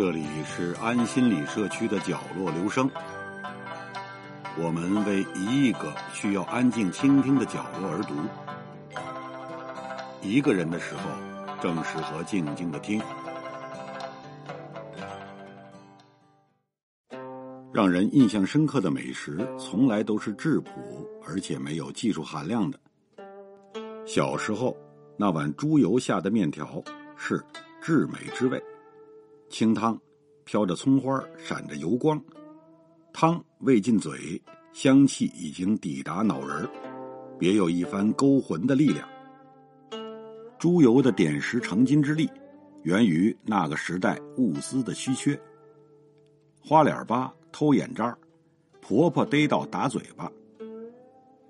这里是安心理社区的角落留声，我们为一亿个需要安静倾听的角落而读。一个人的时候，正适合静静的听。让人印象深刻的美食，从来都是质朴而且没有技术含量的。小时候，那碗猪油下的面条是至美之味。清汤，飘着葱花，闪着油光，汤未进嘴，香气已经抵达脑仁别有一番勾魂的力量。猪油的点石成金之力，源于那个时代物资的稀缺。花脸巴偷眼渣婆婆逮到打嘴巴，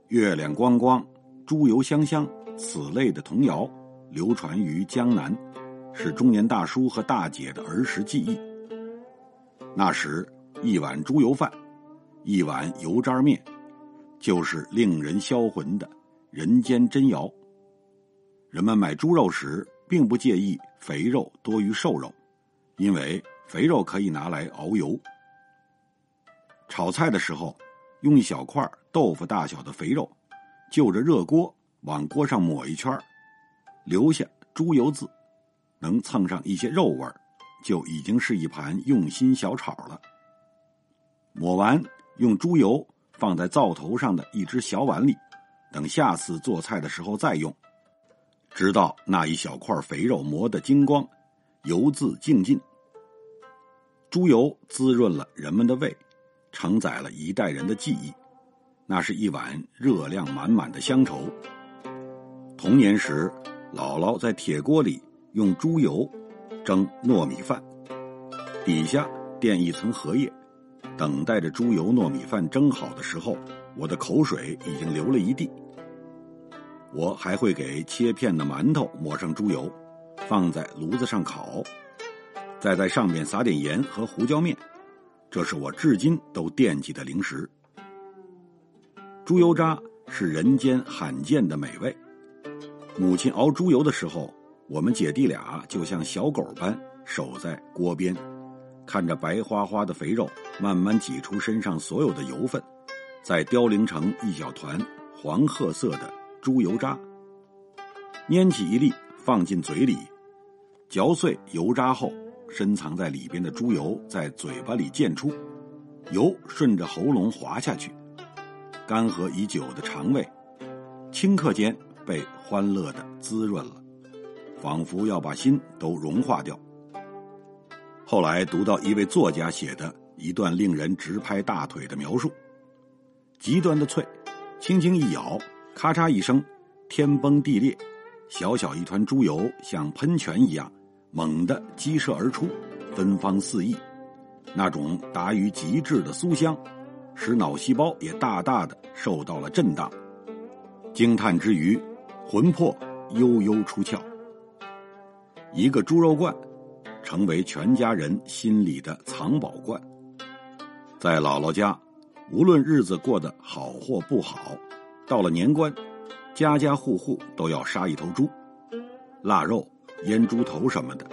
月亮光光，猪油香香，此类的童谣流传于江南。是中年大叔和大姐的儿时记忆。那时，一碗猪油饭，一碗油渣面，就是令人销魂的人间珍肴。人们买猪肉时，并不介意肥肉多于瘦肉，因为肥肉可以拿来熬油。炒菜的时候，用一小块豆腐大小的肥肉，就着热锅往锅上抹一圈，留下猪油渍。能蹭上一些肉味儿，就已经是一盘用心小炒了。抹完，用猪油放在灶头上的一只小碗里，等下次做菜的时候再用，直到那一小块肥肉磨得精光，油渍净尽。猪油滋润了人们的胃，承载了一代人的记忆，那是一碗热量满满的乡愁。童年时，姥姥在铁锅里。用猪油蒸糯米饭，底下垫一层荷叶，等待着猪油糯米饭蒸好的时候，我的口水已经流了一地。我还会给切片的馒头抹上猪油，放在炉子上烤，再在上面撒点盐和胡椒面，这是我至今都惦记的零食。猪油渣是人间罕见的美味，母亲熬猪油的时候。我们姐弟俩就像小狗般守在锅边，看着白花花的肥肉慢慢挤出身上所有的油分，再凋零成一小团黄褐色的猪油渣。拈起一粒放进嘴里，嚼碎油渣后，深藏在里边的猪油在嘴巴里溅出，油顺着喉咙滑下去，干涸已久的肠胃，顷刻间被欢乐的滋润了。仿佛要把心都融化掉。后来读到一位作家写的一段令人直拍大腿的描述：极端的脆，轻轻一咬，咔嚓一声，天崩地裂，小小一团猪油像喷泉一样猛地激射而出，芬芳四溢。那种达于极致的酥香，使脑细胞也大大的受到了震荡。惊叹之余，魂魄悠悠出窍。一个猪肉罐，成为全家人心里的藏宝罐。在姥姥家，无论日子过得好或不好，到了年关，家家户户都要杀一头猪，腊肉、腌猪头什么的。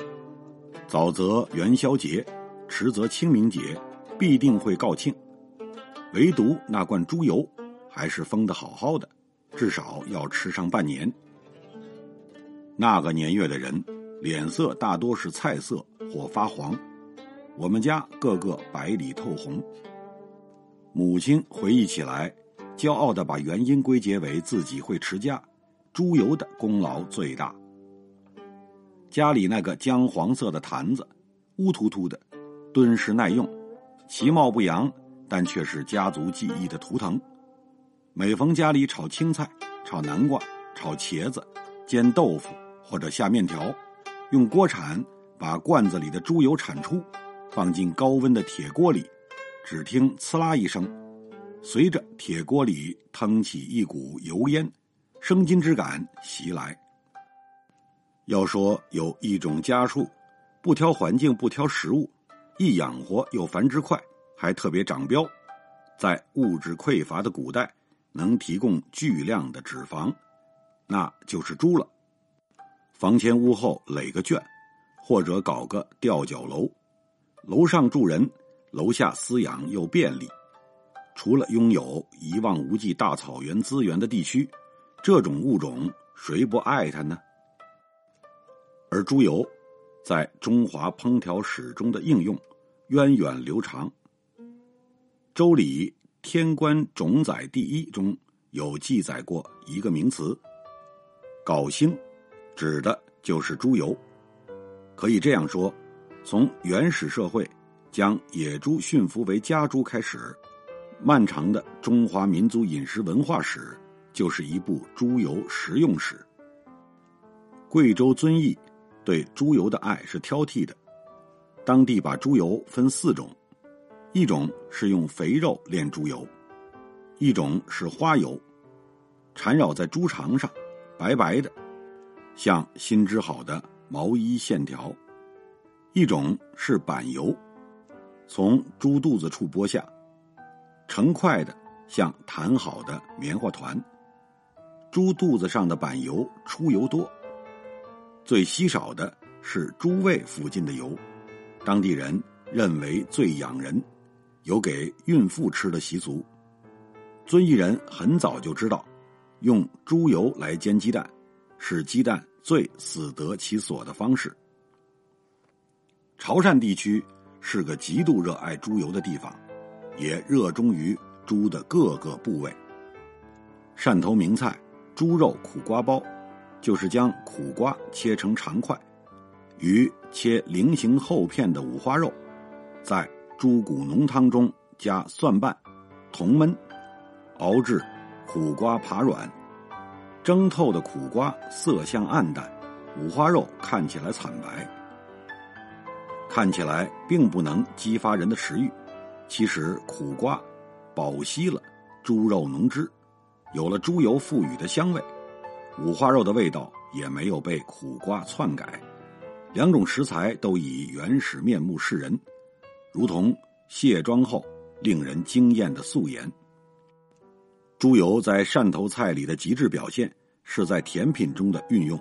早则元宵节，迟则清明节，必定会告罄。唯独那罐猪油，还是封得好好的，至少要吃上半年。那个年月的人。脸色大多是菜色或发黄，我们家个个白里透红。母亲回忆起来，骄傲的把原因归结为自己会持家，猪油的功劳最大。家里那个姜黄色的坛子，乌突突的，敦实耐用，其貌不扬，但却是家族记忆的图腾。每逢家里炒青菜、炒南瓜、炒茄子、煎豆腐或者下面条。用锅铲把罐子里的猪油铲出，放进高温的铁锅里，只听“呲啦”一声，随着铁锅里腾起一股油烟，生津之感袭来。要说有一种家畜，不挑环境，不挑食物，易养活又繁殖快，还特别长膘，在物质匮乏的古代，能提供巨量的脂肪，那就是猪了。房前屋后垒个圈，或者搞个吊脚楼，楼上住人，楼下饲养又便利。除了拥有一望无际大草原资源的地区，这种物种谁不爱它呢？而猪油在中华烹调史中的应用源远流长。《周礼·天官种宰第一》中有记载过一个名词“缟星”，指的就是猪油。可以这样说，从原始社会将野猪驯服为家猪开始。漫长的中华民族饮食文化史，就是一部猪油食用史。贵州遵义对猪油的爱是挑剔的，当地把猪油分四种：一种是用肥肉炼猪油，一种是花油，缠绕在猪肠上，白白的，像新织好的毛衣线条；一种是板油，从猪肚子处剥下。成块的，像弹好的棉花团。猪肚子上的板油出油多。最稀少的是猪胃附近的油，当地人认为最养人，有给孕妇吃的习俗。遵义人很早就知道，用猪油来煎鸡蛋，是鸡蛋最死得其所的方式。潮汕地区是个极度热爱猪油的地方。也热衷于猪的各个部位。汕头名菜“猪肉苦瓜包”，就是将苦瓜切成长块，与切菱形厚片的五花肉，在猪骨浓汤中加蒜瓣，同焖，熬至苦瓜爬软，蒸透的苦瓜色相暗淡，五花肉看起来惨白，看起来并不能激发人的食欲。其实苦瓜保吸了猪肉浓汁，有了猪油赋予的香味，五花肉的味道也没有被苦瓜篡改，两种食材都以原始面目示人，如同卸妆后令人惊艳的素颜。猪油在汕头菜里的极致表现是在甜品中的运用，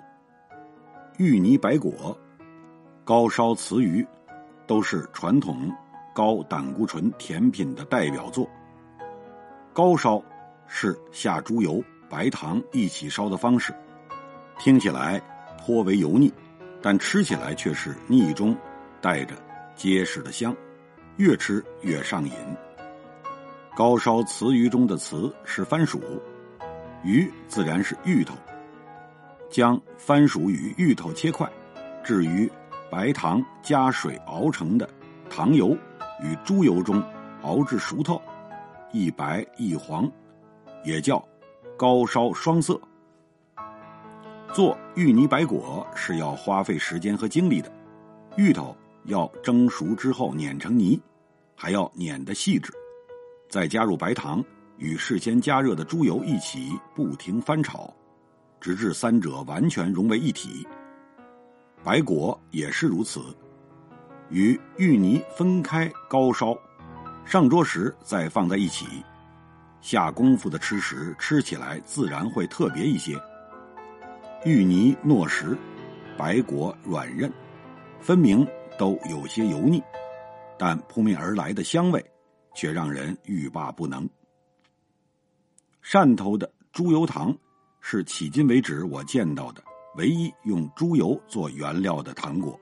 芋泥白果、高烧瓷鱼都是传统。高胆固醇甜品的代表作。高烧是下猪油、白糖一起烧的方式，听起来颇为油腻，但吃起来却是腻中带着结实的香，越吃越上瘾。高烧瓷鱼中的瓷是番薯，鱼自然是芋头。将番薯与芋头切块，置于白糖加水熬成的糖油。与猪油中熬至熟透，一白一黄，也叫高烧双色。做芋泥白果是要花费时间和精力的，芋头要蒸熟之后碾成泥，还要碾得细致，再加入白糖与事先加热的猪油一起不停翻炒，直至三者完全融为一体。白果也是如此。与芋泥分开高烧，上桌时再放在一起，下功夫的吃食吃起来自然会特别一些。芋泥糯实，白果软韧，分明都有些油腻，但扑面而来的香味却让人欲罢不能。汕头的猪油糖是迄今为止我见到的唯一用猪油做原料的糖果。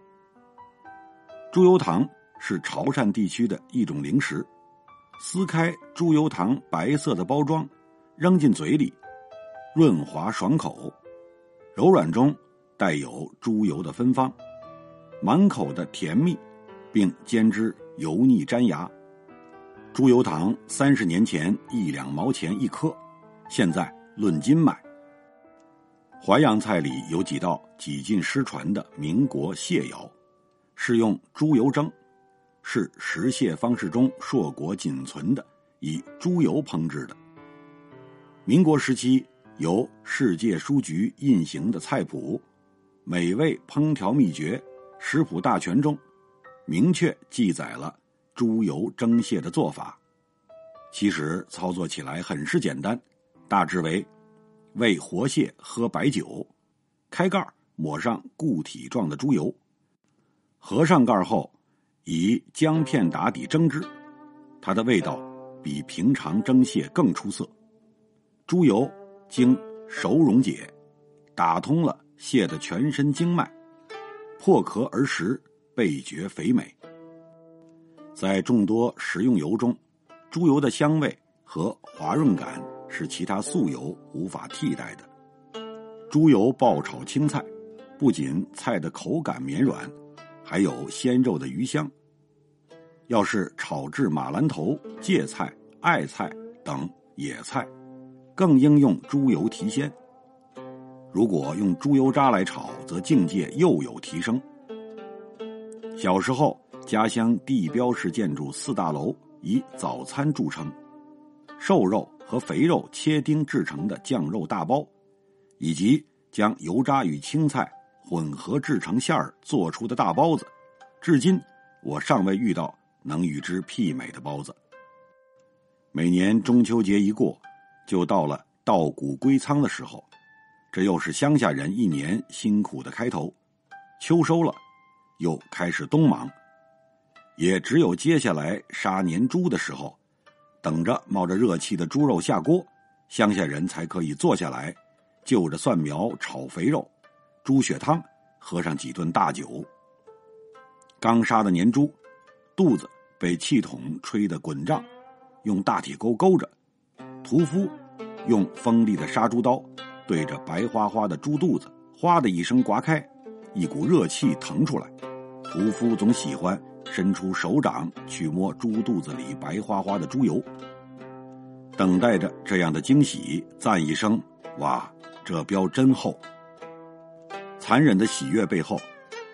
猪油糖是潮汕地区的一种零食，撕开猪油糖白色的包装，扔进嘴里，润滑爽口，柔软中带有猪油的芬芳，满口的甜蜜，并兼之油腻粘牙。猪油糖三十年前一两毛钱一颗，现在论斤卖。淮扬菜里有几道几近失传的民国蟹肴。是用猪油蒸，是食蟹方式中硕果仅存的以猪油烹制的。民国时期由世界书局印行的菜谱《美味烹调秘诀食谱大全》中，明确记载了猪油蒸蟹的做法。其实操作起来很是简单，大致为：喂活蟹喝白酒，开盖抹上固体状的猪油。合上盖后，以姜片打底蒸之，它的味道比平常蒸蟹更出色。猪油经熟溶解，打通了蟹的全身经脉，破壳而食，倍觉肥美。在众多食用油中，猪油的香味和滑润感是其他素油无法替代的。猪油爆炒青菜，不仅菜的口感绵软，还有鲜肉的鱼香。要是炒制马兰头、芥菜、艾菜等野菜，更应用猪油提鲜。如果用猪油渣来炒，则境界又有提升。小时候，家乡地标式建筑四大楼以早餐著称，瘦肉和肥肉切丁制成的酱肉大包。以及将油渣与青菜混合制成馅儿做出的大包子，至今我尚未遇到能与之媲美的包子。每年中秋节一过，就到了稻谷归仓的时候，这又是乡下人一年辛苦的开头。秋收了，又开始冬忙，也只有接下来杀年猪的时候，等着冒着热气的猪肉下锅，乡下人才可以坐下来。就着蒜苗炒肥肉，猪血汤，喝上几顿大酒。刚杀的年猪，肚子被气筒吹得滚胀，用大铁钩勾着，屠夫用锋利的杀猪刀对着白花花的猪肚子，哗的一声刮开，一股热气腾出来。屠夫总喜欢伸出手掌去摸猪肚子里白花花的猪油，等待着这样的惊喜，赞一声：“哇！”这膘真厚，残忍的喜悦背后，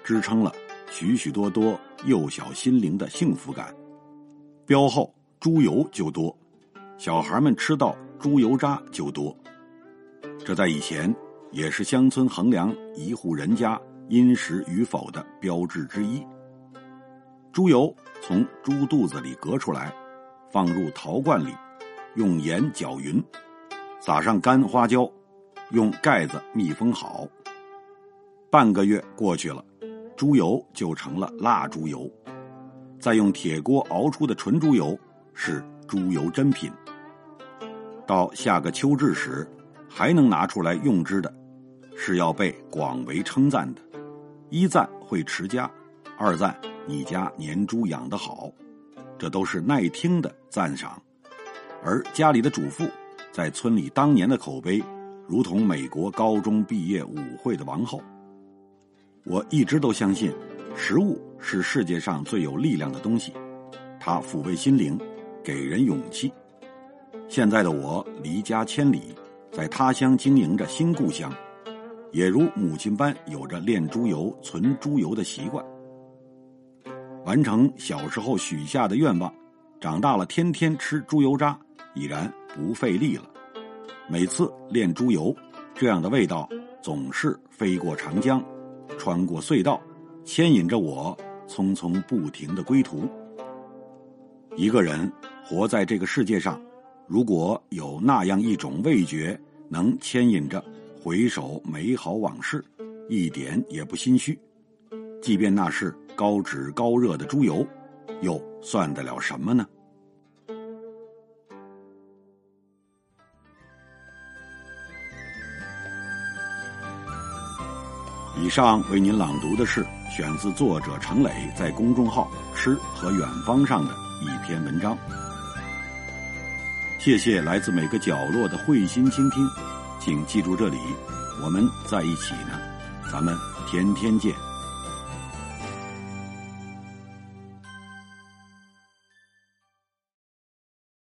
支撑了许许多多幼小心灵的幸福感。膘厚，猪油就多，小孩们吃到猪油渣就多。这在以前也是乡村衡量一户人家殷实与否的标志之一。猪油从猪肚子里隔出来，放入陶罐里，用盐搅匀，撒上干花椒。用盖子密封好。半个月过去了，猪油就成了蜡猪油。再用铁锅熬出的纯猪油是猪油珍品。到下个秋至时，还能拿出来用之的，是要被广为称赞的。一赞会持家，二赞你家年猪养得好，这都是耐听的赞赏。而家里的主妇在村里当年的口碑。如同美国高中毕业舞会的王后，我一直都相信，食物是世界上最有力量的东西，它抚慰心灵，给人勇气。现在的我离家千里，在他乡经营着新故乡，也如母亲般有着炼猪油、存猪油的习惯，完成小时候许下的愿望，长大了天天吃猪油渣，已然不费力了。每次炼猪油，这样的味道总是飞过长江，穿过隧道，牵引着我匆匆不停的归途。一个人活在这个世界上，如果有那样一种味觉能牵引着回首美好往事，一点也不心虚。即便那是高脂高热的猪油，又算得了什么呢？以上为您朗读的是选自作者程磊在公众号“吃和远方”上的一篇文章。谢谢来自每个角落的慧心倾听，请记住这里，我们在一起呢，咱们天天见。